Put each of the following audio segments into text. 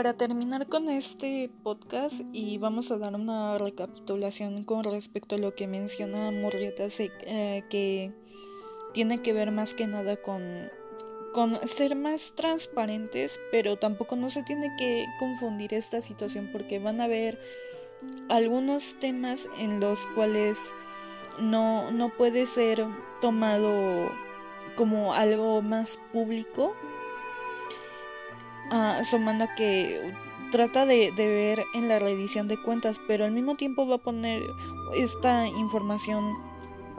para terminar con este podcast y vamos a dar una recapitulación con respecto a lo que menciona Murrieta eh, que tiene que ver más que nada con, con ser más transparentes, pero tampoco no se tiene que confundir esta situación porque van a haber algunos temas en los cuales no, no puede ser tomado como algo más público uh, que trata de, de, ver en la reedición de cuentas, pero al mismo tiempo va a poner esta información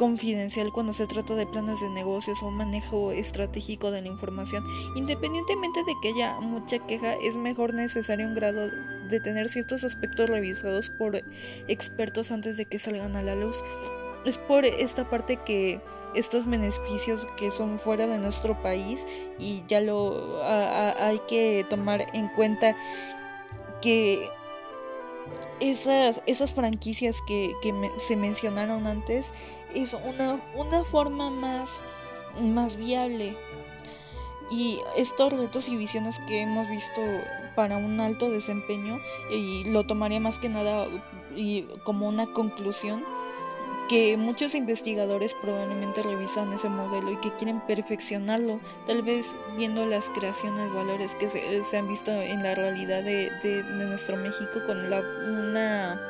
confidencial cuando se trata de planes de negocios o manejo estratégico de la información. Independientemente de que haya mucha queja, es mejor necesario un grado de tener ciertos aspectos revisados por expertos antes de que salgan a la luz es por esta parte que estos beneficios que son fuera de nuestro país y ya lo hay que tomar en cuenta que esas, esas franquicias que, se mencionaron antes es una, una forma más, más viable. Y estos retos y visiones que hemos visto para un alto desempeño y lo tomaría más que nada y como una conclusión que muchos investigadores probablemente revisan ese modelo y que quieren perfeccionarlo, tal vez viendo las creaciones, valores que se, han visto en la realidad de, nuestro México con la, una,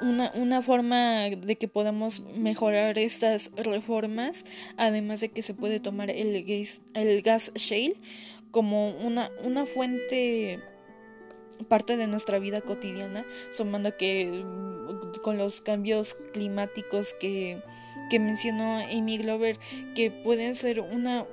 una, una, forma de que podamos mejorar estas reformas, además de que se puede tomar el gas, el gas shale como una, una fuente parte de nuestra vida cotidiana, sumando que mm, con los cambios climáticos que, que mencionó Amy Glover, que pueden ser una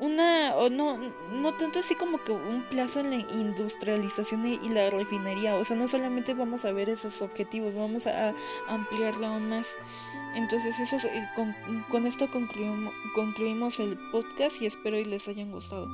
una o no no tanto así como que un plazo en la industrialización y, la refinería. O sea no solamente vamos a ver esos objetivos vamos a, ampliarlo aún más. Entonces eso eh, con, con, esto concluimos, concluimos el podcast y espero y les hayan gustado